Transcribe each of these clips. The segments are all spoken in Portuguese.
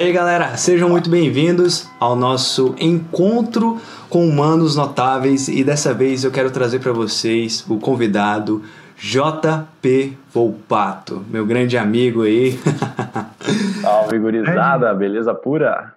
Ei galera, sejam muito bem-vindos ao nosso encontro com humanos notáveis e dessa vez eu quero trazer para vocês o convidado JP Volpato, meu grande amigo aí. Salve, gurizada, beleza pura?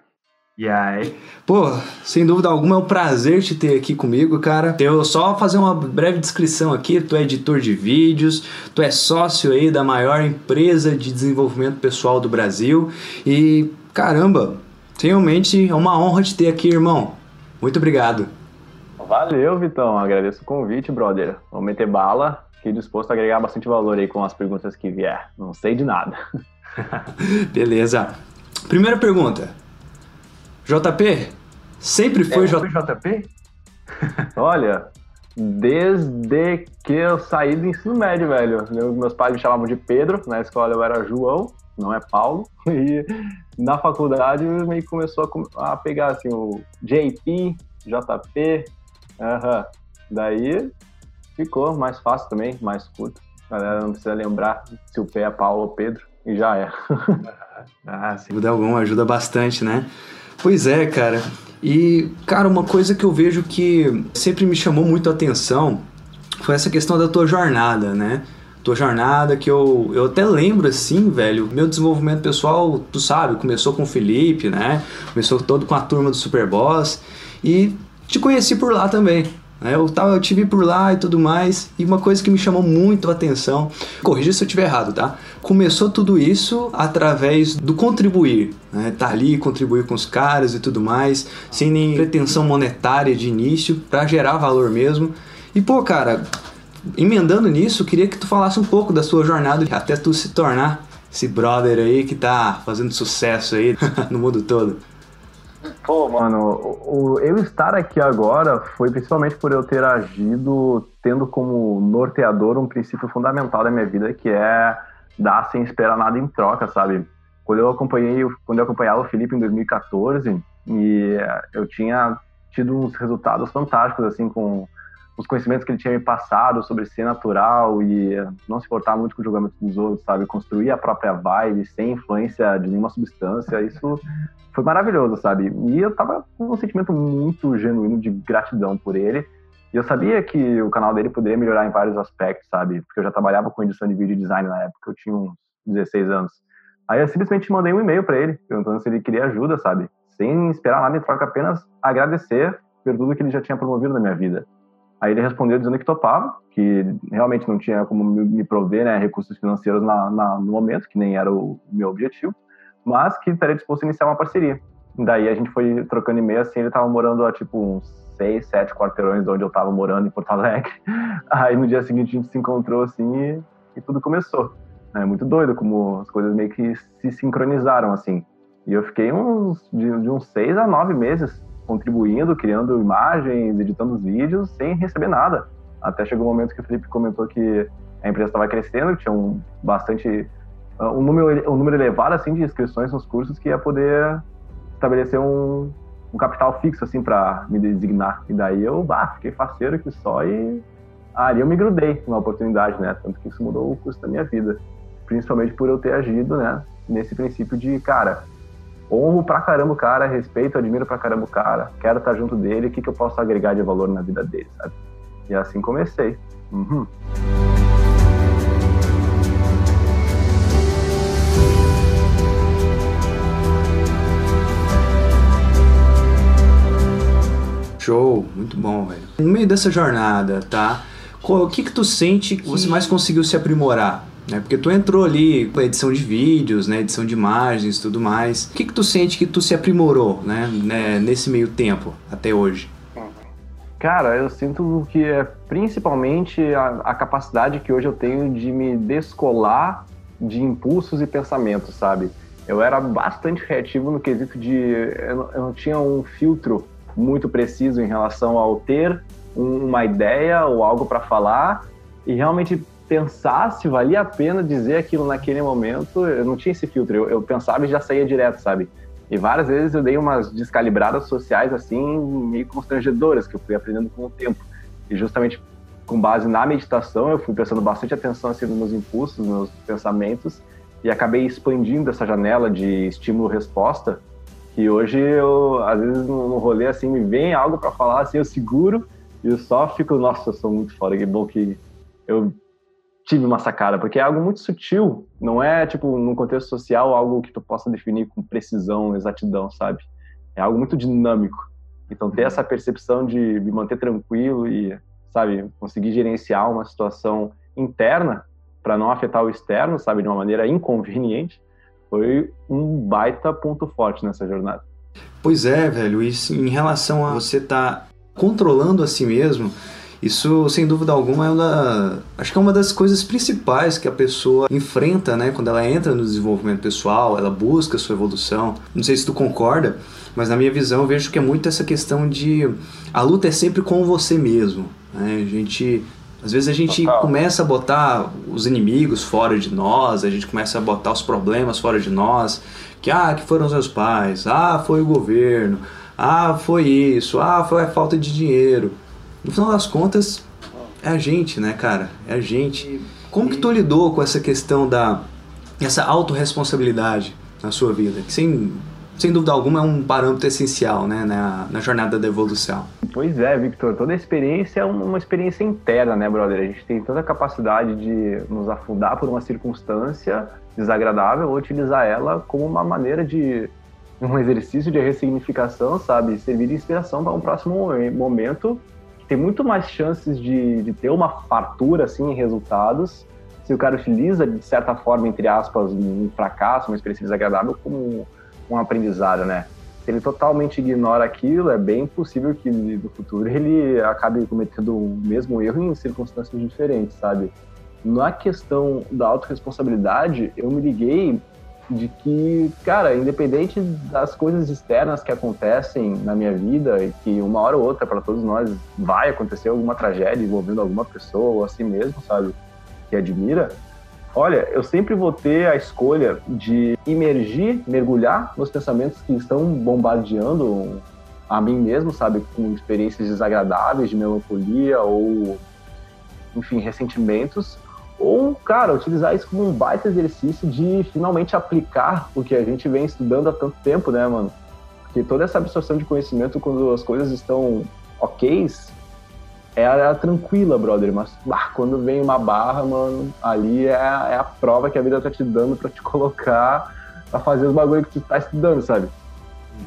E aí? Pô, sem dúvida alguma é um prazer te ter aqui comigo, cara. Eu só fazer uma breve descrição aqui. Tu é editor de vídeos, tu é sócio aí da maior empresa de desenvolvimento pessoal do Brasil e Caramba, realmente é uma honra te ter aqui, irmão. Muito obrigado. Valeu, Vitão. Agradeço o convite, brother. Vamos meter bala. Fiquei disposto a agregar bastante valor aí com as perguntas que vier. Não sei de nada. Beleza. Primeira pergunta. JP, sempre foi, é, J... JP? Olha, desde que eu saí do ensino médio, velho. Meus pais me chamavam de Pedro, na escola eu era João não é Paulo. E na faculdade meio que começou a, a pegar assim o JP, JP, uh -huh. daí ficou mais fácil também, mais curto. A galera não precisa lembrar se o P é Paulo ou Pedro e já é. ah, sem dúvida ajuda bastante, né? Pois é, cara. E, cara, uma coisa que eu vejo que sempre me chamou muito a atenção foi essa questão da tua jornada, né? Tua jornada, que eu, eu até lembro assim, velho, meu desenvolvimento pessoal, tu sabe, começou com o Felipe, né? Começou todo com a turma do Superboss e te conheci por lá também. Né? Eu, tava, eu te vi por lá e tudo mais, e uma coisa que me chamou muito a atenção, corrija se eu estiver errado, tá? Começou tudo isso através do contribuir, né? Tá ali, contribuir com os caras e tudo mais, sem nem pretensão monetária de início, para gerar valor mesmo. E pô, cara, emendando nisso, queria que tu falasse um pouco da sua jornada até tu se tornar esse brother aí que tá fazendo sucesso aí no mundo todo. Pô, mano, o, o, eu estar aqui agora foi principalmente por eu ter agido tendo como norteador um princípio fundamental da minha vida, que é dar sem esperar nada em troca, sabe? Quando eu acompanhei, quando eu acompanhava o Felipe em 2014, e eu tinha tido uns resultados fantásticos assim com os conhecimentos que ele tinha me passado sobre ser natural e não se importar muito com o julgamento dos outros, sabe? Construir a própria vibe sem influência de nenhuma substância, isso foi maravilhoso, sabe? E eu tava com um sentimento muito genuíno de gratidão por ele. E eu sabia que o canal dele poderia melhorar em vários aspectos, sabe? Porque eu já trabalhava com edição de vídeo e design na época, eu tinha uns 16 anos. Aí eu simplesmente mandei um e-mail para ele, perguntando se ele queria ajuda, sabe? Sem esperar nada em troca, apenas agradecer por tudo que ele já tinha promovido na minha vida. Aí ele respondeu dizendo que topava, que realmente não tinha como me prover né, recursos financeiros na, na, no momento, que nem era o meu objetivo, mas que estaria disposto a iniciar uma parceria. Daí a gente foi trocando e-mail, assim, ele estava morando a tipo uns seis, sete quarteirões de onde eu estava morando, em Porto Alegre. Aí no dia seguinte a gente se encontrou, assim, e, e tudo começou. É muito doido como as coisas meio que se sincronizaram, assim. E eu fiquei uns, de, de uns seis a nove meses contribuindo, criando imagens, editando os vídeos, sem receber nada. Até chegou um momento que o Felipe comentou que a empresa estava crescendo, tinha um bastante uh, um número um número elevado assim de inscrições nos cursos que ia poder estabelecer um, um capital fixo assim para me designar. E daí eu, bah, fiquei faceiro que só e ali eu me grudei na oportunidade, né? Tanto que isso mudou o curso da minha vida, principalmente por eu ter agido, né, nesse princípio de, cara, honro pra caramba o cara, respeito, admiro pra caramba o cara, quero estar junto dele, o que, que eu posso agregar de valor na vida dele, sabe? E assim comecei. Uhum. Show, muito bom, velho. No meio dessa jornada, tá? O que que tu sente que você mais conseguiu se aprimorar? Né? Porque tu entrou ali com edição de vídeos, né? Edição de imagens, tudo mais. O que que tu sente que tu se aprimorou, né? né? Nesse meio tempo até hoje? Cara, eu sinto que é principalmente a, a capacidade que hoje eu tenho de me descolar de impulsos e pensamentos, sabe? Eu era bastante reativo no quesito de eu não, eu não tinha um filtro muito preciso em relação ao ter um, uma ideia ou algo para falar e realmente pensar se valia a pena dizer aquilo naquele momento, eu não tinha esse filtro, eu, eu pensava e já saía direto, sabe? E várias vezes eu dei umas descalibradas sociais, assim, meio constrangedoras, que eu fui aprendendo com o tempo. E justamente com base na meditação, eu fui prestando bastante atenção, assim, nos meus impulsos, nos meus pensamentos, e acabei expandindo essa janela de estímulo-resposta, que hoje eu, às vezes, no, rolê, assim, me vem algo para falar, assim, eu seguro e eu só fico, nossa, eu sou muito foda, que bom que eu tive uma sacada, porque é algo muito sutil, não é, tipo, num contexto social, algo que tu possa definir com precisão, exatidão, sabe? É algo muito dinâmico. Então, ter essa percepção de me manter tranquilo e, sabe, conseguir gerenciar uma situação interna para não afetar o externo, sabe, de uma maneira inconveniente, foi um baita ponto forte nessa jornada. Pois é, velho, isso em relação a você estar tá controlando a si mesmo, isso, sem dúvida alguma, é uma, acho que é uma das coisas principais que a pessoa enfrenta, né, quando ela entra no desenvolvimento pessoal, ela busca a sua evolução. Não sei se tu concorda, mas na minha visão eu vejo que é muito essa questão de a luta é sempre com você mesmo. Né? A gente às vezes a gente Total. começa a botar os inimigos fora de nós, a gente começa a botar os problemas fora de nós, que ah, que foram os meus pais, ah, foi o governo, ah, foi isso, ah, foi a falta de dinheiro. No final das contas, é a gente, né, cara? É a gente. Como que tu lidou com essa questão da essa autorresponsabilidade na sua vida? Que sem sem dúvida alguma, é um parâmetro essencial né, na, na jornada da evolução. Pois é, Victor. Toda experiência é uma experiência interna, né, brother? A gente tem toda a capacidade de nos afundar por uma circunstância desagradável ou utilizar ela como uma maneira de um exercício de ressignificação, sabe? Servir de inspiração para um próximo momento tem muito mais chances de, de ter uma fartura, assim, em resultados se o cara utiliza, de certa forma, entre aspas, um fracasso, uma experiência desagradável como um aprendizado, né? Se ele totalmente ignora aquilo, é bem possível que no futuro ele acabe cometendo o mesmo erro em circunstâncias diferentes, sabe? Na questão da autorresponsabilidade, eu me liguei de que, cara, independente das coisas externas que acontecem na minha vida e que uma hora ou outra para todos nós vai acontecer alguma tragédia envolvendo alguma pessoa ou assim mesmo, sabe, que admira, Olha, eu sempre vou ter a escolha de imergir, mergulhar nos pensamentos que estão bombardeando a mim mesmo, sabe, com experiências desagradáveis de melancolia ou, enfim, ressentimentos, ou, cara, utilizar isso como um baita exercício de finalmente aplicar o que a gente vem estudando há tanto tempo, né, mano? Porque toda essa absorção de conhecimento, quando as coisas estão ok, ela era tranquila, brother, mas bah, quando vem uma barra, mano, ali é, é, a prova que a vida tá te dando para te colocar pra fazer os bagulho que tu tá estudando, sabe?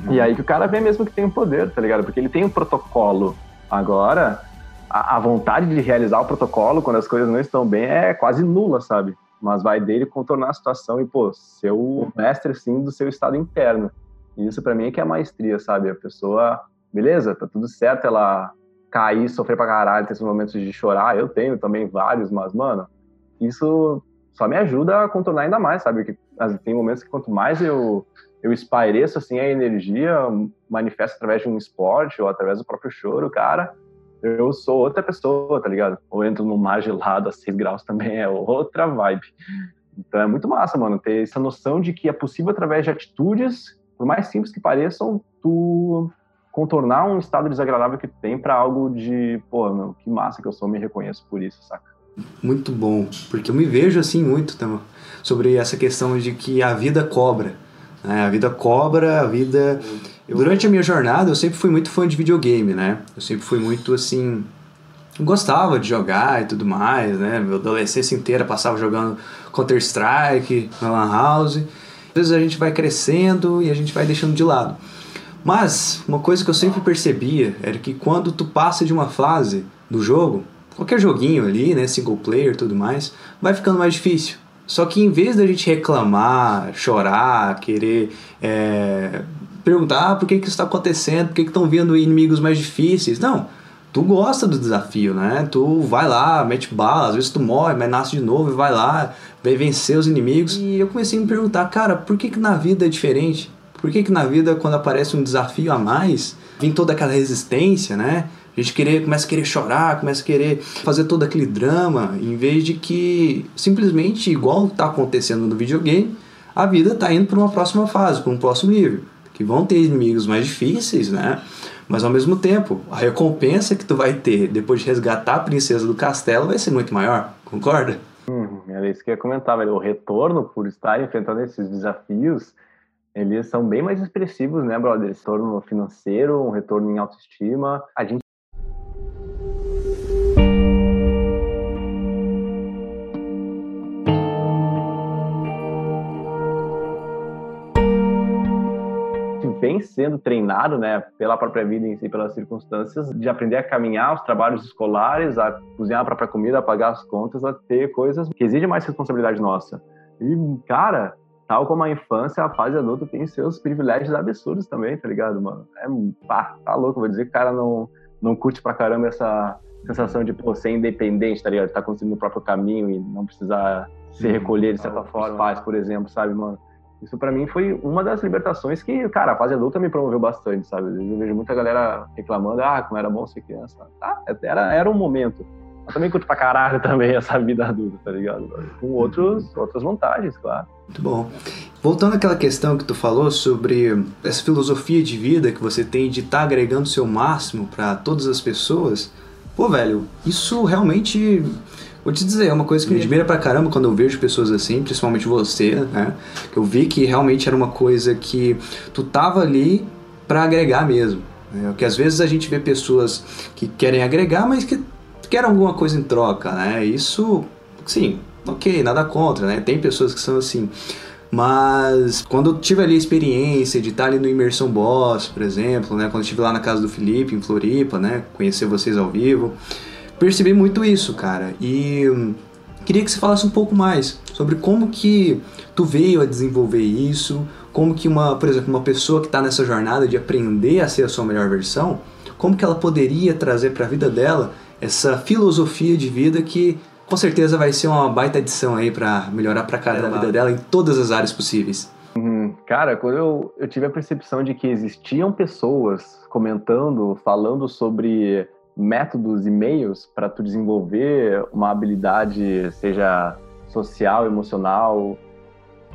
Uhum. E aí que o cara vê mesmo que tem o um poder, tá ligado? Porque ele tem um protocolo. Agora, a, vontade de realizar o protocolo quando as coisas não estão bem é quase nula, sabe? Mas vai dele contornar a situação e, pô, ser o mestre, sim, do seu estado interno. E isso para mim é que é maestria, sabe? A pessoa, beleza, tá tudo certo, ela cair, sofrer pra caralho, ter esses momentos de chorar, eu tenho também vários, mas, mano, isso só me ajuda a contornar ainda mais, sabe? Que tem momentos que quanto mais eu, eu espaireço, assim, a energia, manifesto através de um esporte ou através do próprio choro, cara, eu sou outra pessoa, tá ligado? Ou entro no mar gelado a 6 graus também, é outra vibe. Então é muito massa, mano, ter essa noção de que é possível através de atitudes, por mais simples que pareçam, tu contornar um estado desagradável que tem para algo de, pô, meu, que massa que eu sou, me reconheço por isso, saca? Muito bom, porque eu me vejo assim muito também sobre essa questão de que a vida cobra. Né? A vida cobra, a vida. Eu, durante a minha jornada, eu sempre fui muito fã de videogame, né? Eu sempre fui muito assim. Gostava de jogar e tudo mais, né? Minha adolescência inteira passava jogando Counter-Strike na Lan House. Às vezes a gente vai crescendo e a gente vai deixando de lado. Mas uma coisa que eu sempre percebia era que quando tu passa de uma fase do jogo, qualquer joguinho ali, né, single player tudo mais, vai ficando mais difícil. Só que em vez da gente reclamar, chorar, querer é, perguntar ah, por que, que isso está acontecendo, por que estão vindo inimigos mais difíceis, não. Tu gosta do desafio, né? Tu vai lá, mete bala, às vezes tu morre, mas nasce de novo e vai lá, vai vencer os inimigos. E eu comecei a me perguntar, cara, por que, que na vida é diferente? Por que, que na vida, quando aparece um desafio a mais, vem toda aquela resistência, né? A gente querer, começa a querer chorar, começa a querer fazer todo aquele drama, em vez de que simplesmente, igual está acontecendo no videogame, a vida está indo para uma próxima fase, para um próximo nível. Que vão ter inimigos mais difíceis, né? Mas ao mesmo tempo, a recompensa que tu vai ter depois de resgatar a princesa do castelo vai ser muito maior, concorda? Hum, era isso que eu ia comentar, velho. O retorno, por estar enfrentando esses desafios, eles são bem mais expressivos, né, brother? Retorno financeiro, um retorno em autoestima. A gente sendo treinado, né, pela própria vida em si, pelas circunstâncias, de aprender a caminhar os trabalhos escolares, a cozinhar a própria comida, a pagar as contas, a ter coisas que exigem mais responsabilidade nossa. E, cara, tal como a infância, a fase adulta tem seus privilégios absurdos também, tá ligado, mano? É, pá, tá louco, vou dizer que o cara não, não curte pra caramba essa sensação de, pô, ser independente, tá ligado? Tá construindo o próprio caminho e não precisar se recolher de certa forma. Pais, por exemplo, sabe, mano? Isso para mim foi uma das libertações que, cara, a fase adulta me promoveu bastante, sabe? Às vezes eu vejo muita galera reclamando, ah, como era bom ser criança. Tá, era, era um momento. Eu também curto pra caralho também essa vida adulta, tá ligado? Com outros, outras vantagens, claro. Muito bom. Voltando àquela questão que tu falou sobre essa filosofia de vida que você tem de estar tá agregando o seu máximo para todas as pessoas, pô, velho, isso realmente Vou te dizer, é uma coisa que me admira pra caramba quando eu vejo pessoas assim, principalmente você, né? Eu vi que realmente era uma coisa que tu tava ali para agregar mesmo. Né? Que às vezes a gente vê pessoas que querem agregar, mas que querem alguma coisa em troca, né? Isso, sim, ok, nada contra, né? Tem pessoas que são assim. Mas quando eu tive ali a experiência de estar ali no Imersão Boss, por exemplo, né? Quando eu estive lá na casa do Felipe, em Floripa, né? Conhecer vocês ao vivo percebi muito isso, cara. E hum, queria que você falasse um pouco mais sobre como que tu veio a desenvolver isso, como que uma, por exemplo, uma pessoa que está nessa jornada de aprender a ser a sua melhor versão, como que ela poderia trazer para a vida dela essa filosofia de vida que com certeza vai ser uma baita adição aí para melhorar para cara da vida dela em todas as áreas possíveis. Uhum. Cara, quando eu, eu tive a percepção de que existiam pessoas comentando, falando sobre métodos e meios para tu desenvolver uma habilidade, seja social, emocional,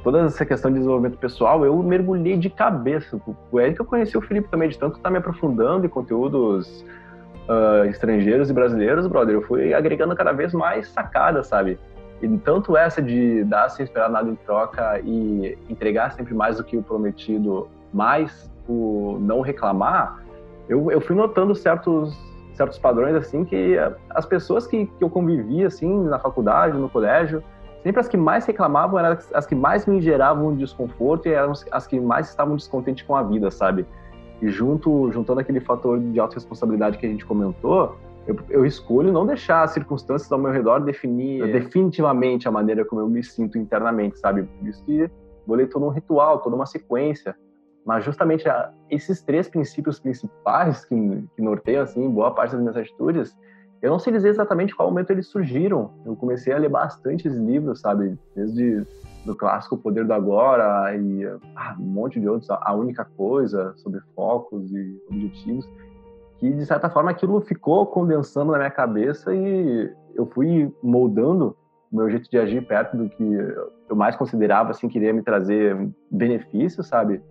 toda essa questão de desenvolvimento pessoal, eu mergulhei de cabeça. É aí que eu conheci o Felipe também, de tanto estar tá me aprofundando em conteúdos uh, estrangeiros e brasileiros, brother. Eu fui agregando cada vez mais sacadas, sabe? E tanto essa de dar sem esperar nada em troca e entregar sempre mais do que o prometido, mais o não reclamar, eu, eu fui notando certos certos padrões assim que as pessoas que, que eu convivia assim na faculdade, no colégio, sempre as que mais reclamavam eram as que mais me geravam desconforto e eram as que mais estavam descontentes com a vida, sabe? E junto, juntando aquele fator de autorresponsabilidade que a gente comentou, eu, eu, escolho não deixar as circunstâncias ao meu redor definir é. definitivamente a maneira como eu me sinto internamente, sabe? Por isso que bolei todo um ritual, toda uma sequência. Mas justamente a, esses três princípios principais que, que norteiam assim, boa parte das minhas atitudes, eu não sei dizer exatamente qual momento eles surgiram. Eu comecei a ler bastantes livros, sabe? Desde do clássico Poder do Agora e ah, um monte de outros, A Única Coisa, sobre focos e objetivos, que de certa forma aquilo ficou condensando na minha cabeça e eu fui moldando o meu jeito de agir perto do que eu mais considerava assim que iria me trazer benefícios, sabe?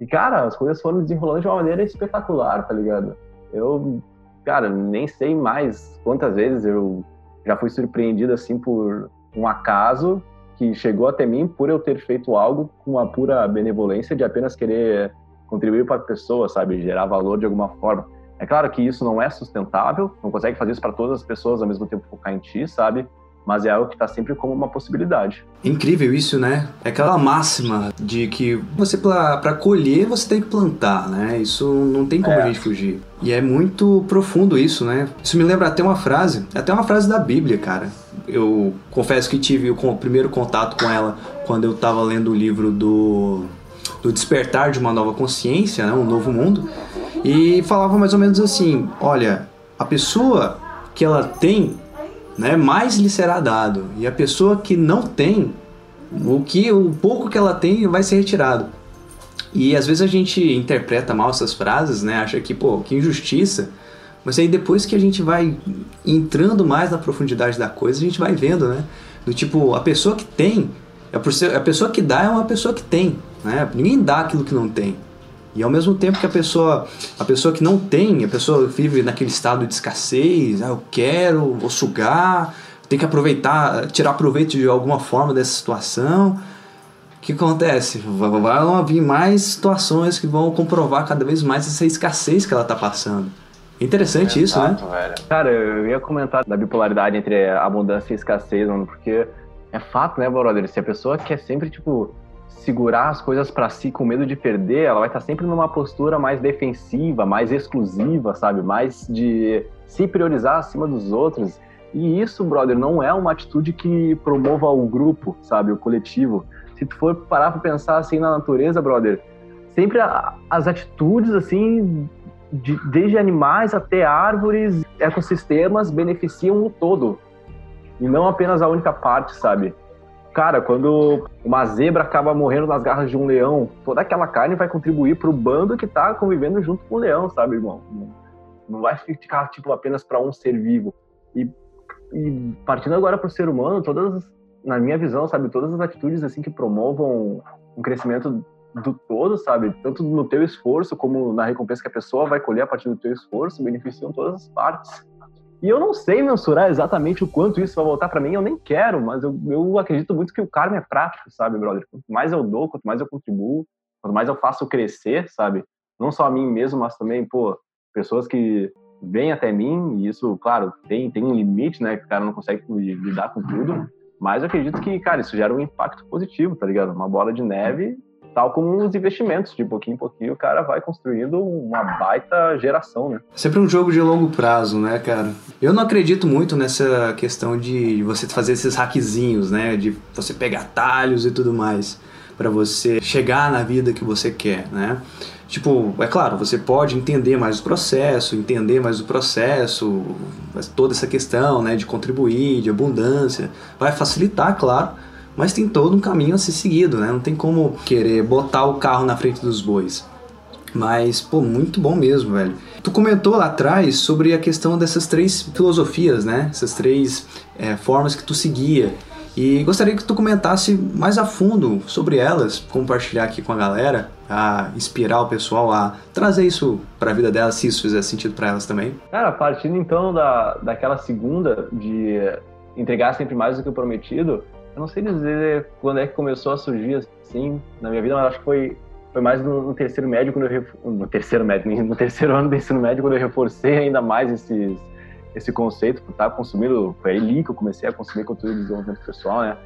E, cara, as coisas foram desenrolando de uma maneira espetacular, tá ligado? Eu, cara, nem sei mais quantas vezes eu já fui surpreendido, assim, por um acaso que chegou até mim por eu ter feito algo com a pura benevolência de apenas querer contribuir para a pessoa, sabe? Gerar valor de alguma forma. É claro que isso não é sustentável, não consegue fazer isso para todas as pessoas ao mesmo tempo focar em ti, sabe? Mas é algo que está sempre como uma possibilidade. Incrível isso, né? É aquela máxima de que você para colher você tem que plantar, né? Isso não tem como é. a gente fugir. E é muito profundo isso, né? Isso me lembra até uma frase, até uma frase da Bíblia, cara. Eu confesso que tive o primeiro contato com ela quando eu estava lendo o livro do do despertar de uma nova consciência, né? um novo mundo, e falava mais ou menos assim: olha, a pessoa que ela tem né, mais lhe será dado. E a pessoa que não tem, o que o pouco que ela tem vai ser retirado. E às vezes a gente interpreta mal essas frases, né? Acha que, pô, que injustiça. Mas aí depois que a gente vai entrando mais na profundidade da coisa, a gente vai vendo, né? Do tipo, a pessoa que tem, a pessoa que dá é uma pessoa que tem, né? Ninguém dá aquilo que não tem. E ao mesmo tempo que a pessoa, a pessoa que não tem, a pessoa vive naquele estado de escassez, ah, eu quero, vou sugar, tem que aproveitar, tirar proveito de alguma forma dessa situação. O que acontece? Vão vir mais situações que vão comprovar cada vez mais essa escassez que ela está passando. Interessante é isso, né? Velho. Cara, eu ia comentar da bipolaridade entre abundância e escassez, mano, porque é fato, né, brother? Se a pessoa quer sempre, tipo, segurar as coisas para si com medo de perder, ela vai estar tá sempre numa postura mais defensiva, mais exclusiva, sabe? Mais de se priorizar acima dos outros. E isso, brother, não é uma atitude que promova o grupo, sabe? O coletivo. Se tu for parar pra pensar assim na natureza, brother, sempre as atitudes, assim, de, desde animais até árvores, ecossistemas, beneficiam o todo. E não apenas a única parte, sabe? Cara, quando uma zebra acaba morrendo nas garras de um leão, toda aquela carne vai contribuir pro bando que tá convivendo junto com o leão, sabe, irmão? Não vai ficar, tipo, apenas para um ser vivo. E, e partindo agora pro ser humano, todas, na minha visão, sabe, todas as atitudes, assim, que promovam um crescimento do todo, sabe? Tanto no teu esforço como na recompensa que a pessoa vai colher a partir do teu esforço, beneficiam todas as partes. E eu não sei mensurar exatamente o quanto isso vai voltar para mim, eu nem quero, mas eu, eu acredito muito que o karma é prático, sabe, brother? Quanto mais eu dou, quanto mais eu contribuo, quanto mais eu faço crescer, sabe? Não só a mim mesmo, mas também, pô, pessoas que vêm até mim, e isso, claro, tem, tem um limite, né? Que o cara não consegue lidar com tudo, mas eu acredito que, cara, isso gera um impacto positivo, tá ligado? Uma bola de neve tal como os investimentos, de pouquinho em pouquinho o cara vai construindo uma baita geração, né? Sempre um jogo de longo prazo, né, cara? Eu não acredito muito nessa questão de você fazer esses hackzinhos, né, de você pegar talhos e tudo mais para você chegar na vida que você quer, né? Tipo, é claro, você pode entender mais o processo, entender mais o processo, toda essa questão, né, de contribuir, de abundância, vai facilitar, claro, mas tem todo um caminho a ser seguido, né? Não tem como querer botar o carro na frente dos bois. Mas, pô, muito bom mesmo, velho. Tu comentou lá atrás sobre a questão dessas três filosofias, né? Essas três é, formas que tu seguia. E gostaria que tu comentasse mais a fundo sobre elas, compartilhar aqui com a galera, a inspirar o pessoal a trazer isso para a vida delas, se isso fizer sentido para elas também. Cara, partindo então da, daquela segunda de entregar sempre mais do que o prometido, eu não sei dizer quando é que começou a surgir assim na minha vida, mas acho que foi, foi mais no, no terceiro médio, quando eu no terceiro médio, no terceiro ano do ensino médio, quando eu reforcei ainda mais esses, esse conceito por estar consumindo, foi ali que eu comecei a consumir conteúdo de desenvolvimento pessoal, né?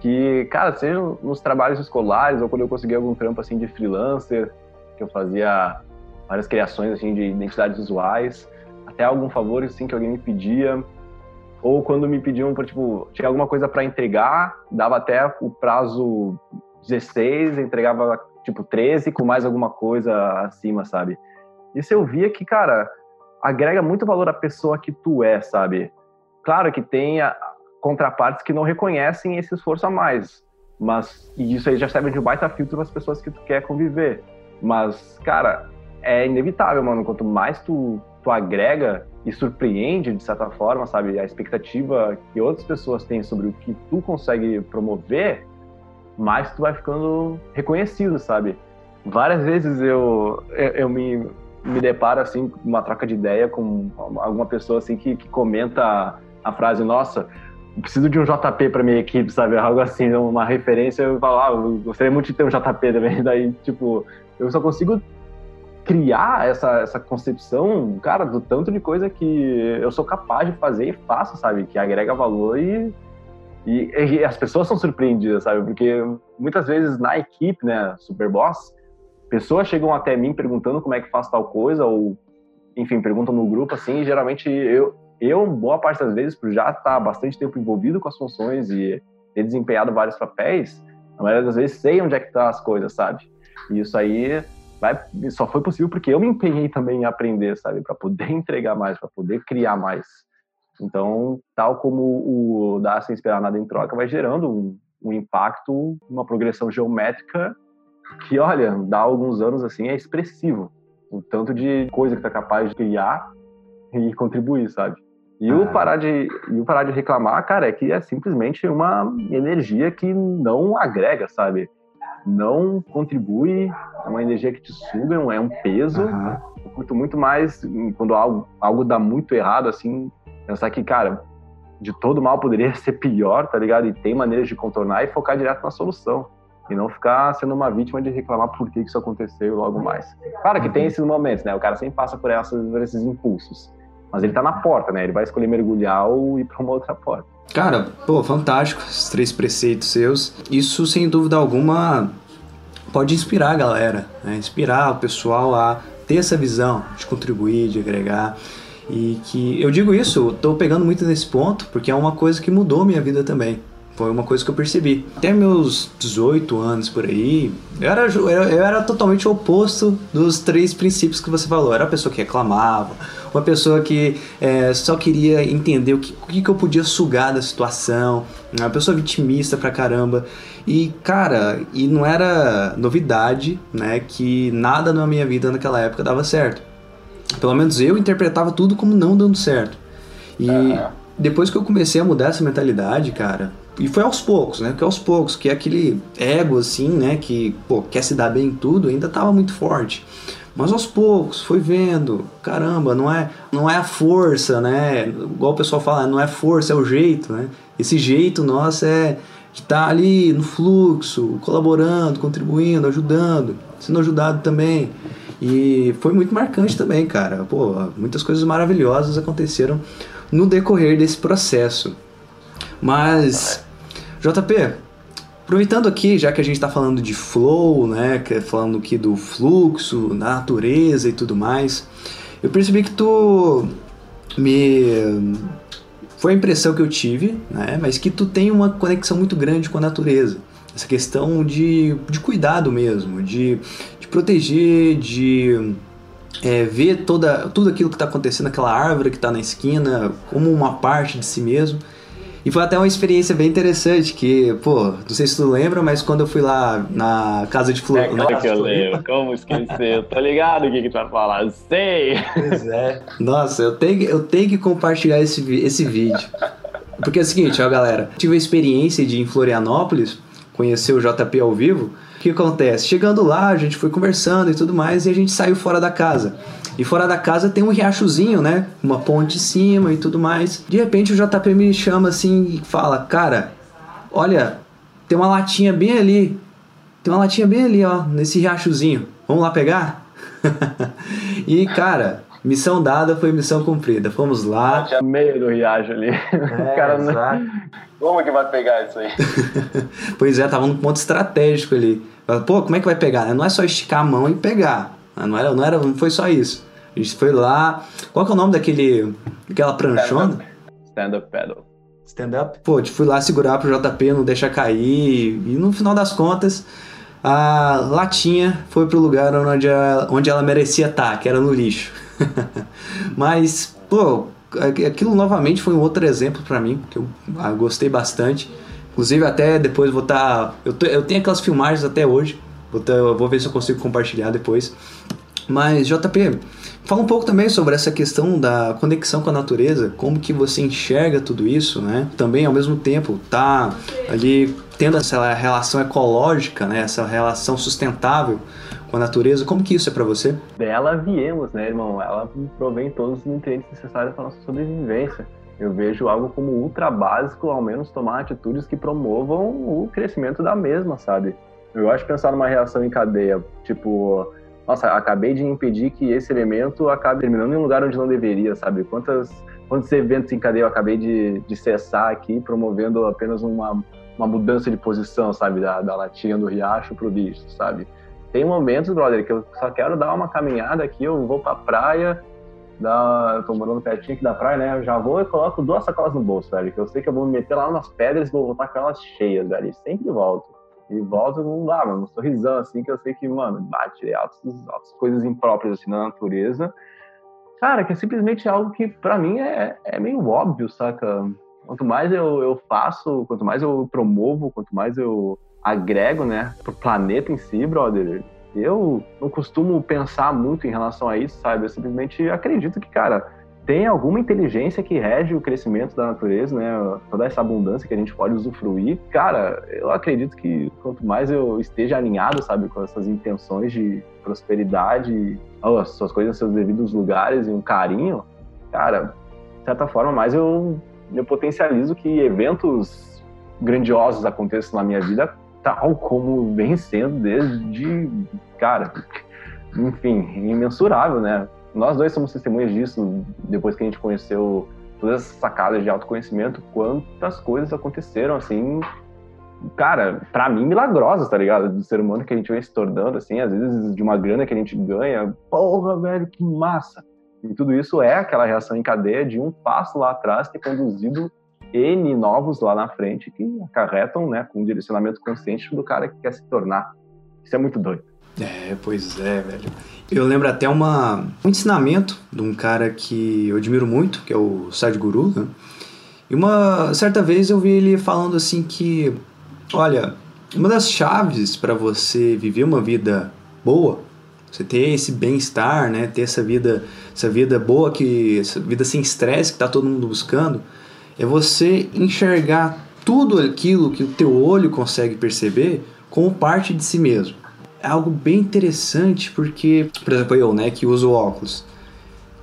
Que, cara, seja nos trabalhos escolares ou quando eu consegui algum trampo assim de freelancer, que eu fazia várias criações assim de identidades visuais, até algum favor assim que alguém me pedia, ou quando me pediam para tipo tinha alguma coisa para entregar, dava até o prazo 16, entregava tipo 13 com mais alguma coisa acima, sabe? Isso eu via que, cara, agrega muito valor à pessoa que tu é, sabe? Claro que tem contrapartes que não reconhecem esse esforço a mais, mas e isso aí já serve de um baita filtro para as pessoas que tu quer conviver. Mas, cara, é inevitável, mano. Quanto mais tu, tu agrega, surpreende, de certa forma, sabe? A expectativa que outras pessoas têm sobre o que tu consegue promover, mais tu vai ficando reconhecido, sabe? Várias vezes eu, eu, eu me, me deparo, assim, uma troca de ideia com alguma pessoa, assim, que, que comenta a frase, nossa, preciso de um JP para minha equipe, sabe? Algo assim, uma referência, eu falo, ah, eu gostaria muito de ter um JP também. Daí, tipo, eu só consigo criar essa, essa concepção, cara, do tanto de coisa que eu sou capaz de fazer e faço, sabe? Que agrega valor e, e, e as pessoas são surpreendidas, sabe? Porque muitas vezes na equipe, né, Superboss, pessoas chegam até mim perguntando como é que faz tal coisa ou, enfim, perguntam no grupo, assim, e geralmente eu, eu, boa parte das vezes, por já estar bastante tempo envolvido com as funções e ter desempenhado vários papéis, a maioria das vezes sei onde é que estão tá as coisas, sabe? E isso aí vai, só foi possível porque eu me empenhei também em aprender, sabe, para poder entregar mais, para poder criar mais. Então, tal como o dar sem esperar nada em troca, vai gerando um, um impacto, uma progressão geométrica que, olha, dá alguns anos assim é expressivo. O tanto de coisa que tá capaz de criar e contribuir, sabe? E o parar de e o parar de reclamar, cara, é que é simplesmente uma energia que não agrega, sabe? Não contribui, é uma energia que te suga, é um peso. Uhum. Eu curto muito mais quando algo, algo dá muito errado, assim, pensar que, cara, de todo mal poderia ser pior, tá ligado? E tem maneiras de contornar e focar direto na solução. E não ficar sendo uma vítima de reclamar por que isso aconteceu logo mais. Claro que tem esses momentos, né? O cara sempre passa por, essas, por esses impulsos. Mas ele tá na porta, né? Ele vai escolher mergulhar ou ir pra uma outra porta. Cara, pô, fantástico esses três preceitos seus. Isso, sem dúvida alguma, pode inspirar a galera, né? inspirar o pessoal a ter essa visão de contribuir, de agregar. E que eu digo isso, estou pegando muito nesse ponto, porque é uma coisa que mudou minha vida também. Foi uma coisa que eu percebi. Até meus 18 anos por aí, eu era, eu era totalmente o oposto dos três princípios que você falou. Eu era a pessoa que reclamava, uma pessoa que é, só queria entender o que, o que eu podia sugar da situação, uma pessoa vitimista pra caramba. E, cara, e não era novidade, né, que nada na minha vida naquela época dava certo. Pelo menos eu interpretava tudo como não dando certo. E uhum. depois que eu comecei a mudar essa mentalidade, cara, e foi aos poucos, né? Que aos poucos, que é aquele ego assim, né, que, pô, quer se dar bem em tudo, ainda tava muito forte. Mas aos poucos, foi vendo, caramba, não é, não é a força, né? Igual o pessoal fala, não é força, é o jeito, né? Esse jeito nosso é de estar tá ali no fluxo, colaborando, contribuindo, ajudando, sendo ajudado também. E foi muito marcante também, cara. Pô, muitas coisas maravilhosas aconteceram no decorrer desse processo. Mas, JP, aproveitando aqui, já que a gente está falando de flow, né, é falando aqui do fluxo, da natureza e tudo mais, eu percebi que tu me foi a impressão que eu tive, né, mas que tu tem uma conexão muito grande com a natureza. Essa questão de, de cuidado mesmo, de, de proteger, de é, ver toda, tudo aquilo que está acontecendo, aquela árvore que está na esquina, como uma parte de si mesmo. E foi até uma experiência bem interessante, que, pô, não sei se tu lembra, mas quando eu fui lá na casa de flor. É claro que eu lembro, como esquecer? Tô ligado o que, que tu vai falar, sei! Pois é. Nossa, eu tenho, eu tenho que compartilhar esse, esse vídeo. Porque é o seguinte, ó, galera, tive a experiência de ir em Florianópolis, conhecer o JP ao vivo. O que acontece? Chegando lá, a gente foi conversando e tudo mais, e a gente saiu fora da casa. E fora da casa tem um riachozinho, né? Uma ponte em cima e tudo mais. De repente o JP me chama assim e fala: Cara, olha, tem uma latinha bem ali. Tem uma latinha bem ali, ó, nesse riachozinho. Vamos lá pegar? e, cara, missão dada foi missão cumprida. Fomos lá. Tinha meio do riacho ali. É, cara não... Como que vai pegar isso aí? pois é, tava num ponto estratégico ali. Pô, como é que vai pegar? Né? Não é só esticar a mão e pegar. Não era, não era, não foi só isso. A gente foi lá. Qual que é o nome daquele. daquela pranchona? Stand-up paddle. Stand-up? Pô, fui lá segurar pro JP, não deixar cair. E no final das contas, a latinha foi pro lugar onde ela, onde ela merecia estar, que era no lixo. Mas, pô, aquilo novamente foi um outro exemplo para mim, que eu ah, gostei bastante. Inclusive, até depois vou estar. Tá, eu, eu tenho aquelas filmagens até hoje. Vou, tá, vou ver se eu consigo compartilhar depois. Mas, JP, Fala um pouco também sobre essa questão da conexão com a natureza, como que você enxerga tudo isso, né? Também ao mesmo tempo tá ali tendo essa relação ecológica, né? Essa relação sustentável com a natureza. Como que isso é para você? Dela viemos, né, irmão? Ela provém todos os nutrientes necessários para nossa sobrevivência. Eu vejo algo como ultra básico, ao menos tomar atitudes que promovam o crescimento da mesma, sabe? Eu de pensar numa reação em cadeia, tipo, nossa, acabei de impedir que esse elemento acabe terminando em um lugar onde não deveria, sabe? Quantas, quantos eventos em cadeia eu acabei de, de cessar aqui, promovendo apenas uma, uma mudança de posição, sabe? Da, da latinha do riacho pro lixo, sabe? Tem momentos, brother, que eu só quero dar uma caminhada aqui, eu vou pra praia, da, eu tô morando pertinho aqui da praia, né? Eu já vou e coloco duas sacolas no bolso, velho. Que eu sei que eu vou me meter lá nas pedras e vou voltar com elas cheias, velho. E sempre volto. E volta com ah, mano, um sorrisão, assim, que eu sei que, mano, bate altas, altas coisas impróprias, assim, na natureza. Cara, que é simplesmente algo que, para mim, é, é meio óbvio, saca? Quanto mais eu, eu faço, quanto mais eu promovo, quanto mais eu agrego, né, pro planeta em si, brother, eu não costumo pensar muito em relação a isso, sabe? Eu simplesmente acredito que, cara, tem alguma inteligência que rege o crescimento da natureza, né? Toda essa abundância que a gente pode usufruir. Cara, eu acredito que quanto mais eu esteja alinhado, sabe, com essas intenções de prosperidade, as suas coisas nos seus devidos lugares e um carinho, cara, de certa forma, mais eu eu potencializo que eventos grandiosos aconteçam na minha vida, tal como vem sendo desde, cara, enfim, imensurável, né? Nós dois somos testemunhas disso depois que a gente conheceu todas essas sacadas de autoconhecimento, quantas coisas aconteceram assim, cara, para mim milagrosas, tá ligado? Do ser humano que a gente vem se tornando, assim, às vezes de uma grana que a gente ganha, porra, velho, que massa! E tudo isso é aquela reação em cadeia de um passo lá atrás ter conduzido N novos lá na frente que acarretam, né, com um direcionamento consciente do cara que quer se tornar. Isso é muito doido. É, pois é, velho. Eu lembro até uma, um ensinamento de um cara que eu admiro muito, que é o Sadhguru, né? E uma certa vez eu vi ele falando assim que, olha, uma das chaves para você viver uma vida boa, você ter esse bem-estar, né, ter essa vida, essa vida boa que essa vida sem estresse que tá todo mundo buscando, é você enxergar tudo aquilo que o teu olho consegue perceber como parte de si mesmo é algo bem interessante porque, por exemplo, eu, né, que uso óculos.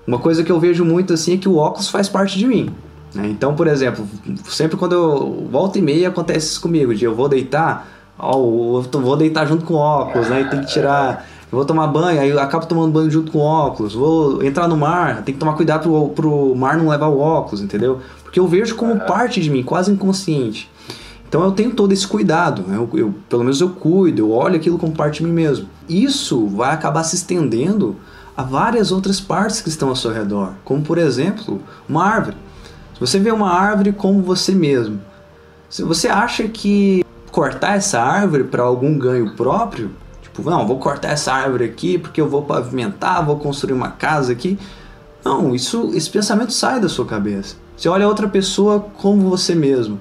Uma coisa que eu vejo muito assim é que o óculos faz parte de mim. Né? Então, por exemplo, sempre quando eu volto e meia acontece isso comigo, de eu vou deitar, ó, eu vou deitar junto com o óculos, né? E tem que tirar. Eu vou tomar banho, aí eu acabo tomando banho junto com o óculos. Vou entrar no mar, tem que tomar cuidado pro, pro mar não levar o óculos, entendeu? Porque eu vejo como parte de mim, quase inconsciente. Então eu tenho todo esse cuidado, né? eu, eu, pelo menos eu cuido, eu olho aquilo como parte de mim mesmo. Isso vai acabar se estendendo a várias outras partes que estão ao seu redor, como por exemplo, uma árvore. Se você vê uma árvore como você mesmo, se você acha que cortar essa árvore para algum ganho próprio, tipo, não, vou cortar essa árvore aqui porque eu vou pavimentar, vou construir uma casa aqui. Não, isso, esse pensamento sai da sua cabeça. Você olha outra pessoa como você mesmo.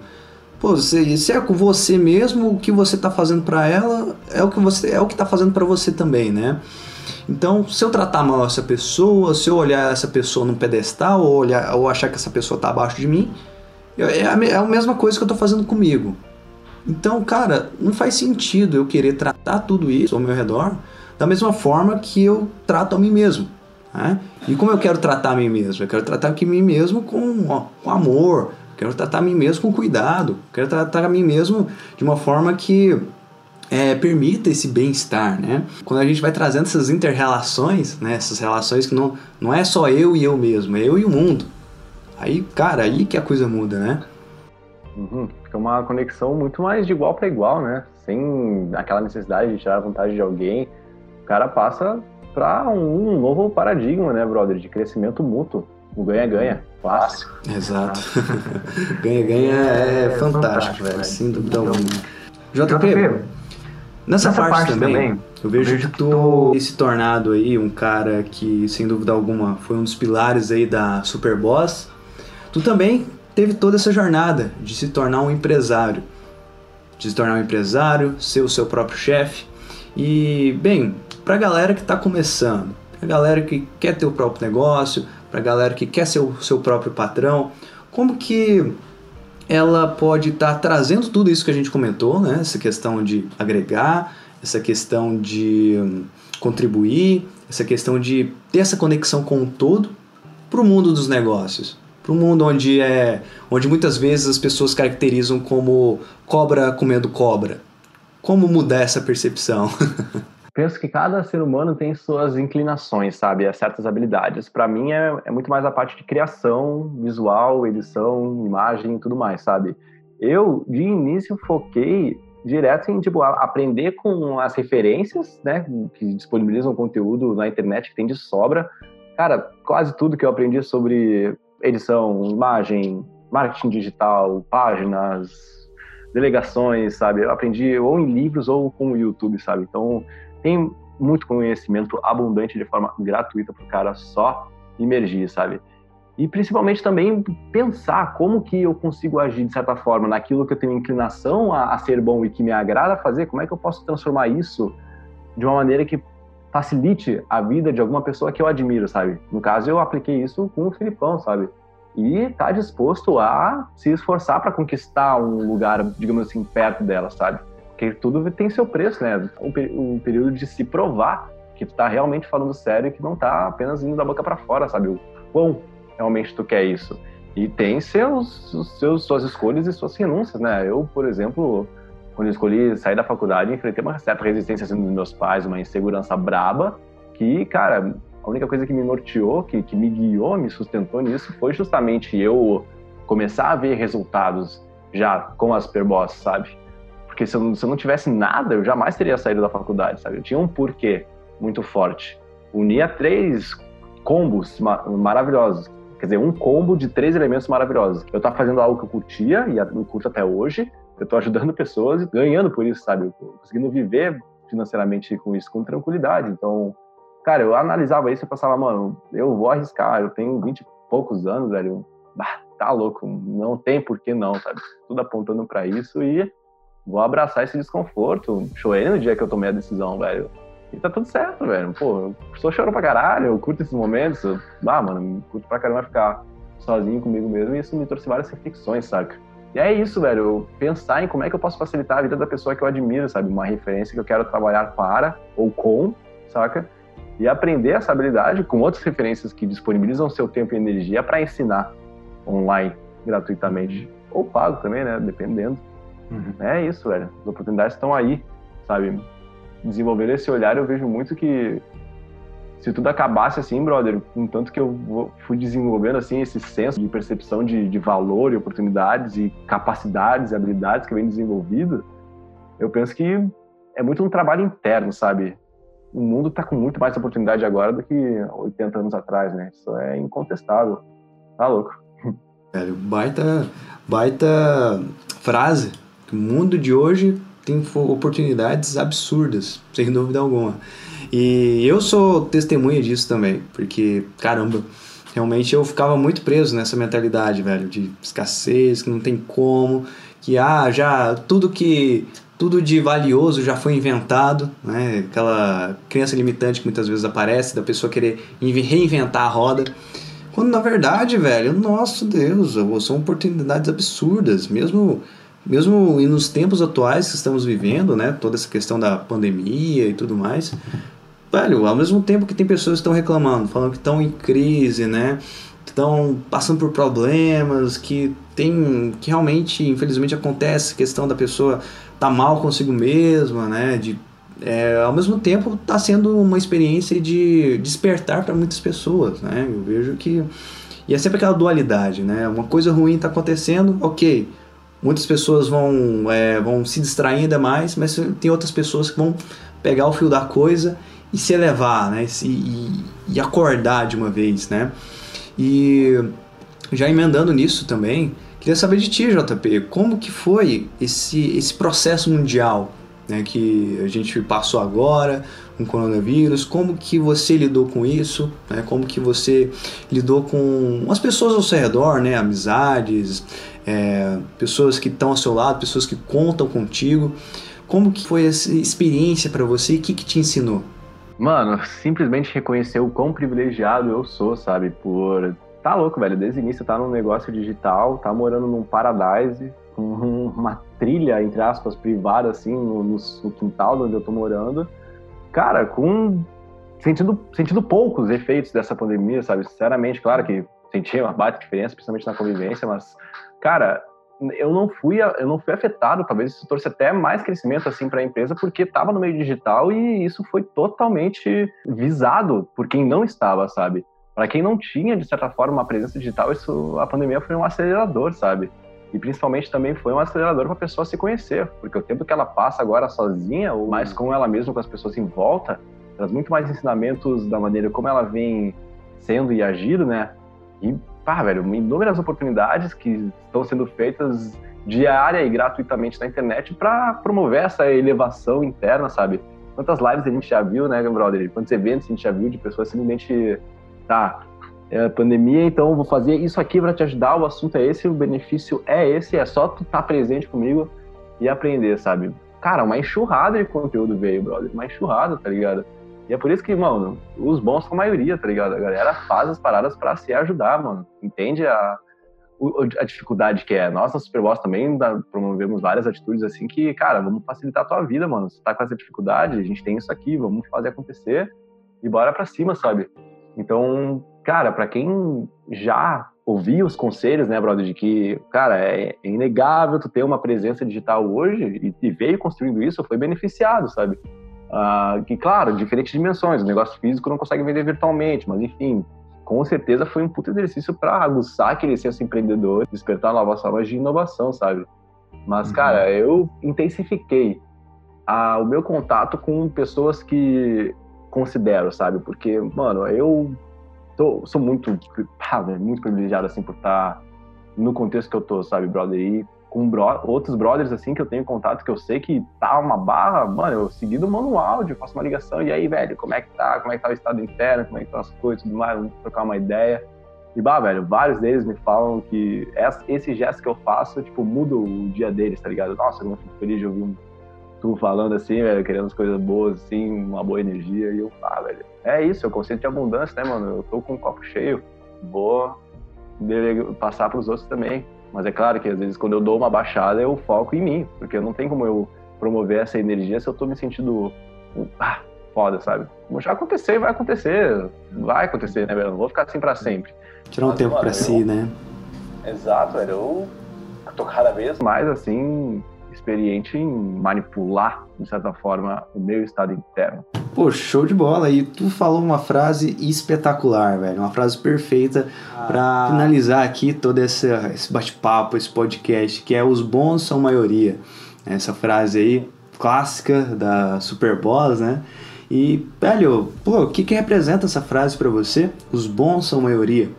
Pô, se, se é com você mesmo, o que você está fazendo para ela é o que você é o que está fazendo para você também, né? Então, se eu tratar mal essa pessoa, se eu olhar essa pessoa num pedestal ou, olhar, ou achar que essa pessoa está abaixo de mim, é a, é a mesma coisa que eu estou fazendo comigo. Então, cara, não faz sentido eu querer tratar tudo isso ao meu redor da mesma forma que eu trato a mim mesmo. Né? E como eu quero tratar a mim mesmo? Eu quero tratar a mim mesmo com, ó, com amor, Quero tratar a mim mesmo com cuidado. Quero tratar a mim mesmo de uma forma que é, permita esse bem-estar, né? Quando a gente vai trazendo essas inter-relações, né? Essas relações que não, não é só eu e eu mesmo, é eu e o mundo. Aí, cara, aí que a coisa muda, né? Uhum. Fica uma conexão muito mais de igual para igual, né? Sem aquela necessidade de tirar vantagem de alguém. O cara passa para um novo paradigma, né, brother? De crescimento mútuo. O ganha-ganha. Clássico. Exato. Ganha-ganha é, é, fantástico, velho. Sem dúvida alguma. JP, nessa, parte, parte também, também, eu vejo, vejo que tu se tornado aí um cara que, sem dúvida alguma, foi um dos pilares aí da Superboss. Tu também teve toda essa jornada de se tornar um empresário. De se tornar um empresário, ser o seu próprio chefe. E, bem, pra galera que tá começando, pra galera que quer ter o próprio negócio, para a galera que quer ser o seu próprio patrão, como que ela pode estar tá trazendo tudo isso que a gente comentou, né? Essa questão de agregar, essa questão de hum, contribuir, essa questão de ter essa conexão com o todo para o mundo dos negócios, para o mundo onde é, onde muitas vezes as pessoas caracterizam como cobra comendo cobra. Como mudar essa percepção? penso que cada ser humano tem suas inclinações, sabe? certas habilidades. Para mim é, é, muito mais a parte de criação, visual, edição, imagem e tudo mais, sabe? Eu, de início, foquei direto em, tipo, aprender com as referências, né? Que disponibilizam conteúdo na internet que tem de sobra. Cara, quase tudo que eu aprendi sobre edição, imagem, marketing digital, páginas, delegações, sabe? Eu aprendi ou em livros ou com o YouTube, sabe? Então, tem muito conhecimento abundante de forma gratuita para o cara só imergir, sabe? E principalmente também pensar como que eu consigo agir de certa forma naquilo que eu tenho inclinação a, a ser bom e que me agrada fazer, como é que eu posso transformar isso de uma maneira que facilite a vida de alguma pessoa que eu admiro, sabe? No caso, eu apliquei isso com o Filipão, sabe? E tá disposto a se esforçar para conquistar um lugar, digamos assim, perto dela, sabe? Porque tudo tem seu preço, né? Um, um período de se provar que tu tá realmente falando sério e que não tá apenas indo da boca para fora, sabe? O quão realmente tu quer isso. E tem seus, seus, suas escolhas e suas renúncias, né? Eu, por exemplo, quando escolhi sair da faculdade, enfrentei uma certa resistência assim, dos meus pais, uma insegurança braba, que, cara, a única coisa que me norteou, que, que me guiou, me sustentou nisso, foi justamente eu começar a ver resultados já com as Superboss, sabe? Porque se eu, se eu não tivesse nada, eu jamais teria saído da faculdade, sabe? Eu tinha um porquê muito forte. Unia três combos maravilhosos. Quer dizer, um combo de três elementos maravilhosos. Eu estava fazendo algo que eu curtia e eu curto até hoje. Eu estou ajudando pessoas e ganhando por isso, sabe? conseguindo viver financeiramente com isso com tranquilidade. Então, cara, eu analisava isso e pensava, mano, eu vou arriscar. Eu tenho 20 e poucos anos, velho. Bah, tá louco, não tem por que não, sabe? Tudo apontando para isso e vou abraçar esse desconforto. Chorei no dia que eu tomei a decisão, velho. E tá tudo certo, velho. Pô, eu sou choro pra caralho, eu curto esses momentos. Eu, ah, mano, curto pra caramba ficar sozinho comigo mesmo e isso me trouxe várias reflexões, saca? E é isso, velho. Pensar em como é que eu posso facilitar a vida da pessoa que eu admiro, sabe? Uma referência que eu quero trabalhar para ou com, saca? E aprender essa habilidade com outras referências que disponibilizam seu tempo e energia para ensinar online gratuitamente. Ou pago também, né? Dependendo. Uhum. É isso, velho. As oportunidades estão aí, sabe? Desenvolver esse olhar, eu vejo muito que se tudo acabasse assim, brother, com tanto que eu fui desenvolvendo assim esse senso de percepção de, de valor e oportunidades e capacidades e habilidades que vem desenvolvido, eu penso que é muito um trabalho interno, sabe? O mundo está com muito mais oportunidade agora do que 80 anos atrás, né? Isso é incontestável. Tá louco. Velho, baita, baita frase. O mundo de hoje tem oportunidades absurdas, sem dúvida alguma. E eu sou testemunha disso também, porque, caramba, realmente eu ficava muito preso nessa mentalidade, velho, de escassez, que não tem como, que ah, já tudo que tudo de valioso já foi inventado, né? Aquela criança limitante que muitas vezes aparece da pessoa querer reinventar a roda. Quando na verdade, velho, nosso Deus, são oportunidades absurdas, mesmo mesmo nos tempos atuais que estamos vivendo, né, toda essa questão da pandemia e tudo mais, velho, ao mesmo tempo que tem pessoas que estão reclamando, falando que estão em crise, né, estão passando por problemas, que tem, que realmente, infelizmente acontece, a questão da pessoa tá mal consigo mesma, né, de é, ao mesmo tempo está sendo uma experiência de despertar para muitas pessoas, né? Eu vejo que e é sempre aquela dualidade, né? Uma coisa ruim está acontecendo, ok. Muitas pessoas vão, é, vão se distrair ainda mais, mas tem outras pessoas que vão pegar o fio da coisa e se elevar, né? E, e acordar de uma vez, né? E já emendando nisso também, queria saber de ti, JP, como que foi esse, esse processo mundial né, que a gente passou agora, com o coronavírus, como que você lidou com isso, né, como que você lidou com as pessoas ao seu redor, né, amizades, é, pessoas que estão ao seu lado, pessoas que contam contigo, como que foi essa experiência para você o que, que te ensinou? Mano, simplesmente reconhecer o quão privilegiado eu sou, sabe, por tá louco, velho. Desde o início tá num negócio digital, tá morando num paradise, uma trilha, entre aspas, privada, assim, no, no, quintal onde eu tô morando. Cara, com. Sentindo, sentindo poucos efeitos dessa pandemia, sabe? Sinceramente, claro que senti uma baita diferença, principalmente na convivência, mas, cara, eu não fui eu não fui afetado talvez isso trouxe até mais crescimento assim para a empresa porque estava no meio digital e isso foi totalmente visado por quem não estava sabe para quem não tinha de certa forma uma presença digital isso a pandemia foi um acelerador sabe e principalmente também foi um acelerador para a pessoa se conhecer, porque o tempo que ela passa agora sozinha, ou mais com ela mesma, com as pessoas em volta, traz muito mais ensinamentos da maneira como ela vem sendo e agindo, né? E, pá, velho, inúmeras oportunidades que estão sendo feitas diária e gratuitamente na internet para promover essa elevação interna, sabe? Quantas lives a gente já viu, né, brother? Quantos eventos a gente já viu de pessoas simplesmente, tá, é pandemia, então vou fazer isso aqui para te ajudar, o assunto é esse, o benefício é esse, é só tu estar tá presente comigo e aprender, sabe? Cara, uma enxurrada de conteúdo veio, brother, uma enxurrada, tá ligado? E é por isso que, mano, os bons são a maioria, tá ligado? A galera faz as paradas para se ajudar, mano. Entende a, a dificuldade que é. Nós, na Superboss, também promovemos várias atitudes assim que, cara, vamos facilitar a tua vida, mano. Você tá com essa dificuldade, a gente tem isso aqui, vamos fazer acontecer e bora pra cima, sabe? Então, cara, para quem já ouvi os conselhos, né, brother, de que, cara, é, é inegável tu ter uma presença digital hoje e, e veio construindo isso, foi beneficiado, sabe? Ah, que, claro, diferentes dimensões, o negócio físico não consegue vender virtualmente, mas enfim, com certeza foi um puto exercício para aguçar aquele senso empreendedor, despertar novas formas de inovação, sabe? Mas, uhum. cara, eu intensifiquei a, o meu contato com pessoas que considero, sabe? Porque, mano, eu tô, sou muito, ah, muito privilegiado, assim, por estar no contexto que eu tô, sabe, brother? E com bro outros brothers, assim, que eu tenho contato, que eu sei que tá uma barra, mano, eu seguido mando um áudio, faço uma ligação, e aí, velho, como é que tá? Como é que tá o estado interno? Como é que estão as coisas tudo mais? Vamos trocar uma ideia. E, bah, velho, vários deles me falam que esse gesto que eu faço, tipo, muda o dia deles, tá ligado? Nossa, eu fico feliz de ouvir um, tu falando assim, velho, querendo as coisas boas, assim, uma boa energia. E eu, ah, velho, é isso, é o conceito de abundância, né, mano? Eu tô com um copo cheio, vou passar pros outros também. Mas é claro que às vezes quando eu dou uma baixada, eu foco em mim, porque não tem como eu promover essa energia se eu tô me sentindo, ah, foda, sabe? Já aconteceu e vai acontecer, vai acontecer, né, velho? Não vou ficar assim para sempre. Tirar um Mas, tempo para si, né? Exato, velho. Eu tô cada vez mais, assim, experiente em manipular, de certa forma, o meu estado interno. Pô, show de bola. E tu falou uma frase espetacular, velho. Uma frase perfeita ah. para finalizar aqui todo esse, esse bate-papo, esse podcast, que é os bons são maioria. Essa frase aí, clássica da Superboss, né? E, velho, pô, o que, que representa essa frase para você? Os bons são maioria.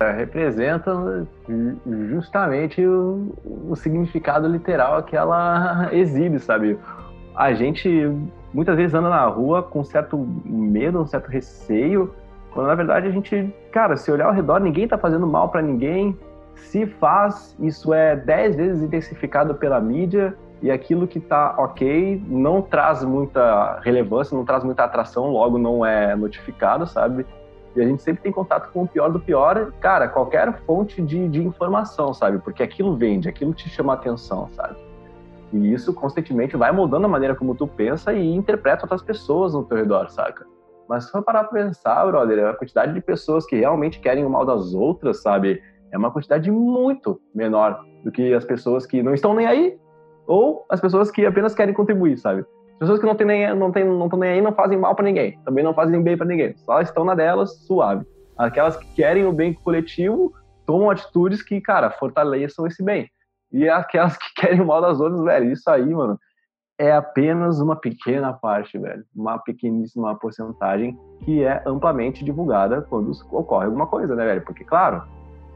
É, representa justamente o, o, significado literal que ela exibe, sabe? A gente muitas vezes anda na rua com certo medo, um certo receio, quando na verdade a gente, cara, se olhar ao redor, ninguém tá fazendo mal para ninguém. Se faz, isso é dez vezes intensificado pela mídia e aquilo que tá ok não traz muita relevância, não traz muita atração, logo não é notificado, sabe? E a gente sempre tem contato com o pior do pior, cara, qualquer fonte de, de informação, sabe? Porque aquilo vende, aquilo te chama atenção, sabe? E isso constantemente vai moldando a maneira como tu pensa e interpreta outras pessoas no teu redor, saca? Mas se for parar pra pensar, brother, a quantidade de pessoas que realmente querem o mal das outras, sabe? É uma quantidade muito menor do que as pessoas que não estão nem aí ou as pessoas que apenas querem contribuir, sabe? Pessoas que não estão nem, não tem, não nem aí não fazem mal para ninguém, também não fazem bem para ninguém, só estão na delas suave. Aquelas que querem o bem coletivo tomam atitudes que, cara, fortaleçam esse bem. E aquelas que querem o mal das outras, velho, isso aí, mano, é apenas uma pequena parte, velho, uma pequeníssima porcentagem que é amplamente divulgada quando ocorre alguma coisa, né, velho? Porque, claro,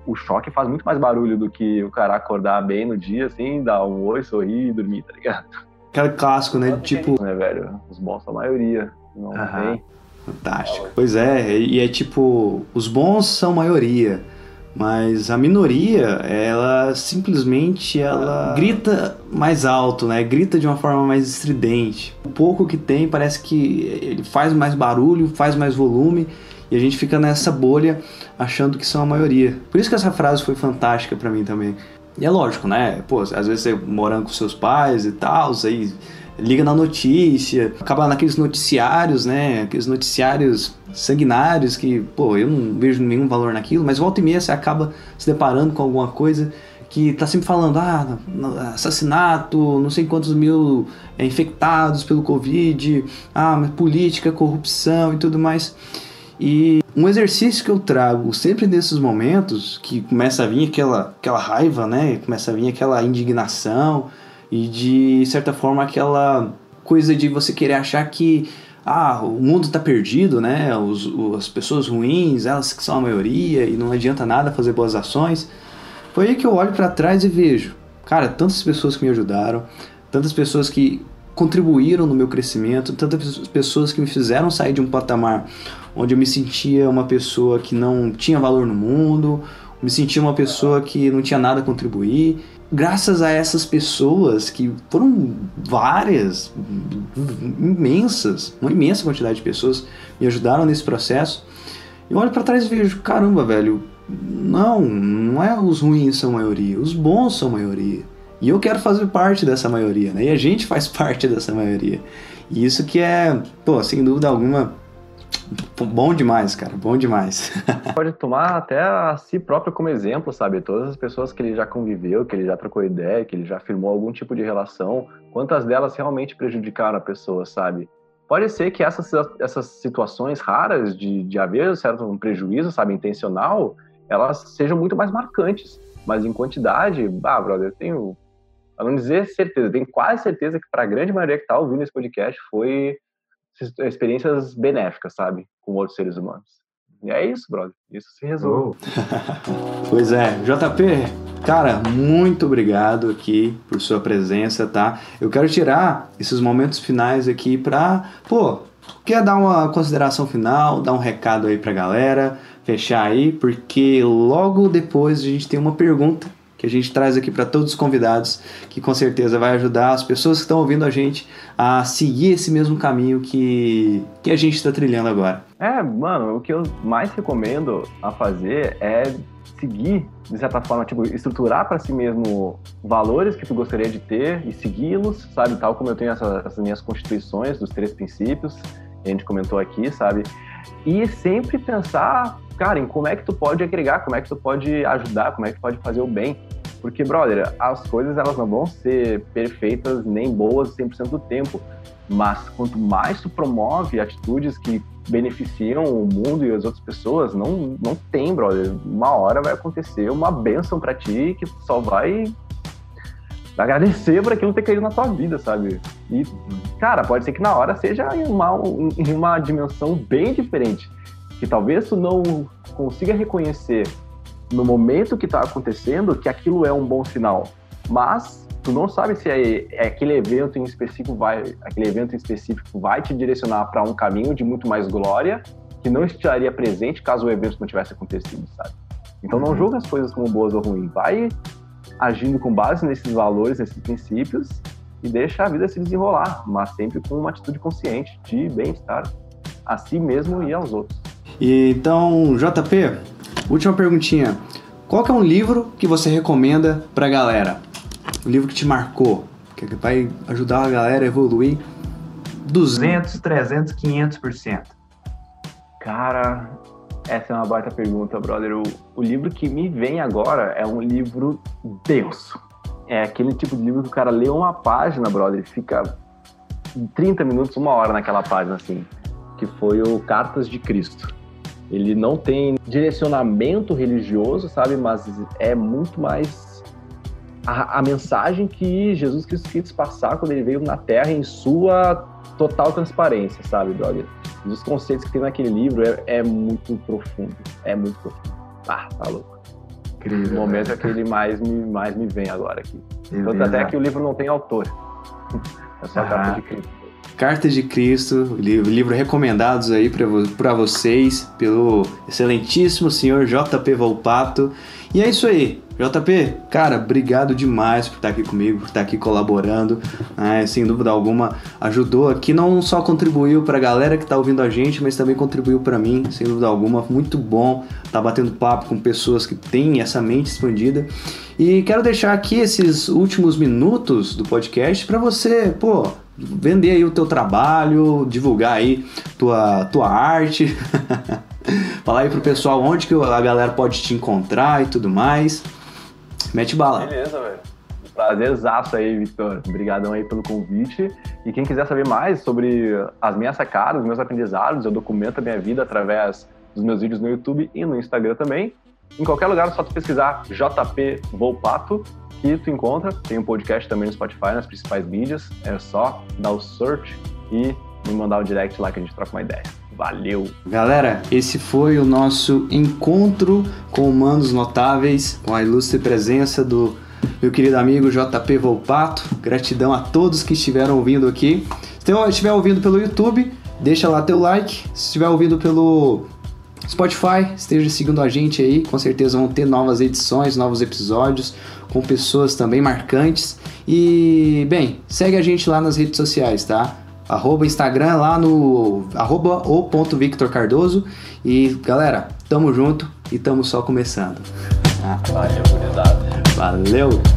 o choque faz muito mais barulho do que o cara acordar bem no dia, assim, dar um oi, sorrir e dormir, tá ligado? Aquele clássico, né? tipo. Né, velho? Os bons são a maioria. Não Aham. tem. Fantástico. Pois é, e é tipo, os bons são maioria, mas a minoria, ela simplesmente ela ah. grita mais alto, né? Grita de uma forma mais estridente. O pouco que tem parece que ele faz mais barulho, faz mais volume e a gente fica nessa bolha achando que são a maioria. Por isso que essa frase foi fantástica para mim também. E é lógico, né? Pô, às vezes você morando com seus pais e tal, aí liga na notícia, acaba naqueles noticiários, né? Aqueles noticiários sanguinários que, pô, eu não vejo nenhum valor naquilo, mas volta e meia você acaba se deparando com alguma coisa que tá sempre falando, ah, assassinato, não sei quantos mil é, infectados pelo Covid, ah, política, corrupção e tudo mais. E um exercício que eu trago sempre nesses momentos, que começa a vir aquela, aquela raiva, né? Começa a vir aquela indignação e de certa forma aquela coisa de você querer achar que ah, o mundo está perdido, né? Os, as pessoas ruins, elas que são a maioria e não adianta nada fazer boas ações. Foi aí que eu olho para trás e vejo, cara, tantas pessoas que me ajudaram, tantas pessoas que contribuíram no meu crescimento, tantas pessoas que me fizeram sair de um patamar onde eu me sentia uma pessoa que não tinha valor no mundo, me sentia uma pessoa que não tinha nada a contribuir. Graças a essas pessoas, que foram várias, imensas, uma imensa quantidade de pessoas me ajudaram nesse processo, eu olho para trás e vejo, caramba, velho, não, não é os ruins são maioria, os bons são maioria. E eu quero fazer parte dessa maioria, né? E a gente faz parte dessa maioria. E isso que é, pô, sem dúvida alguma, Bom demais, cara, bom demais. Pode tomar até a si próprio como exemplo, sabe? Todas as pessoas que ele já conviveu, que ele já trocou ideia, que ele já firmou algum tipo de relação, quantas delas realmente prejudicaram a pessoa, sabe? Pode ser que essas, essas situações raras de, de haver certo um prejuízo, sabe, intencional, elas sejam muito mais marcantes. Mas em quantidade, ah, brother, eu tenho, a não dizer certeza, tenho quase certeza que para a grande maioria que está ouvindo esse podcast foi experiências benéficas, sabe, com outros seres humanos. E é isso, brother. Isso se resolve. pois é, JP, cara, muito obrigado aqui por sua presença, tá? Eu quero tirar esses momentos finais aqui para, pô, quer dar uma consideração final, dar um recado aí pra galera, fechar aí, porque logo depois a gente tem uma pergunta que a gente traz aqui para todos os convidados, que com certeza vai ajudar as pessoas que estão ouvindo a gente a seguir esse mesmo caminho que, que a gente está trilhando agora. É, mano, o que eu mais recomendo a fazer é seguir, de certa forma, tipo, estruturar para si mesmo valores que tu gostaria de ter e segui-los, sabe? Tal como eu tenho essa, essas minhas constituições dos três princípios, a gente comentou aqui, sabe? E sempre pensar, cara, em como é que tu pode agregar, como é que tu pode ajudar, como é que tu pode fazer o bem. Porque, brother, as coisas elas não vão ser perfeitas nem boas 100% do tempo. Mas quanto mais tu promove atitudes que beneficiam o mundo e as outras pessoas, não, não tem, brother. Uma hora vai acontecer uma benção para ti que só vai agradecer por aquilo ter caído na tua vida, sabe? E, cara, pode ser que na hora seja em uma, em uma dimensão bem diferente. Que talvez tu não consiga reconhecer no momento que está acontecendo que aquilo é um bom sinal. Mas tu não sabe se é, é aquele evento em específico vai, aquele evento específico vai te direcionar para um caminho de muito mais glória que não estaria presente caso o evento não tivesse acontecido, sabe? Então não uhum. julga as coisas como boas ou ruins, vai agindo com base nesses valores, nesses princípios e deixa a vida se desenrolar, mas sempre com uma atitude consciente de bem-estar a si mesmo e aos outros. E então, JP, Última perguntinha. Qual que é um livro que você recomenda pra galera? Um livro que te marcou, que vai ajudar a galera a evoluir 200, 300, 500%. Cara, essa é uma baita pergunta, brother. O, o livro que me vem agora é um livro denso. É aquele tipo de livro que o cara lê uma página, brother, e fica 30 minutos, uma hora naquela página, assim. Que foi o Cartas de Cristo. Ele não tem direcionamento religioso, sabe? Mas é muito mais a, a, mensagem que Jesus Cristo quis passar quando ele veio na Terra em sua total transparência, sabe, brother? Os conceitos que tem naquele livro é, é muito profundo. É muito profundo. Ah, tá louco. Incrível. O momento é que ele mais me, mais me vem agora aqui. Tanto até que o livro não tem autor. É só a carta de Cristo. Cartas de Cristo, livro, livro recomendados aí para vocês pelo excelentíssimo senhor JP Volpato. E é isso aí, JP, cara, obrigado demais por estar aqui comigo, por estar aqui colaborando. Né? Sem dúvida alguma, ajudou aqui, não só contribuiu para a galera que está ouvindo a gente, mas também contribuiu para mim, sem dúvida alguma. Muito bom estar tá batendo papo com pessoas que têm essa mente expandida. E quero deixar aqui esses últimos minutos do podcast para você, pô, vender aí o teu trabalho, divulgar aí tua, tua arte. Falar aí pro pessoal onde que a galera pode te encontrar e tudo mais. Mete bala. Beleza, velho. Prazerzaço aí, Victor. Obrigadão aí pelo convite. E quem quiser saber mais sobre as minhas sacadas, os meus aprendizados, eu documento a minha vida através dos meus vídeos no YouTube e no Instagram também. Em qualquer lugar, é só tu pesquisar JP Volpato que tu encontra. Tem um podcast também no Spotify, nas principais mídias. É só dar o search e me mandar o direct lá que a gente troca uma ideia. Valeu! Galera, esse foi o nosso encontro com humanos notáveis, com a ilustre presença do meu querido amigo JP Volpato. Gratidão a todos que estiveram ouvindo aqui. Se estiver ouvindo pelo YouTube, deixa lá teu like. Se estiver ouvindo pelo Spotify, esteja seguindo a gente aí, com certeza vão ter novas edições, novos episódios com pessoas também marcantes. E, bem, segue a gente lá nas redes sociais, tá? Arroba Instagram lá no arroba o ponto Victor Cardoso. E, galera, tamo junto e tamo só começando. Ah. Valeu, Valeu!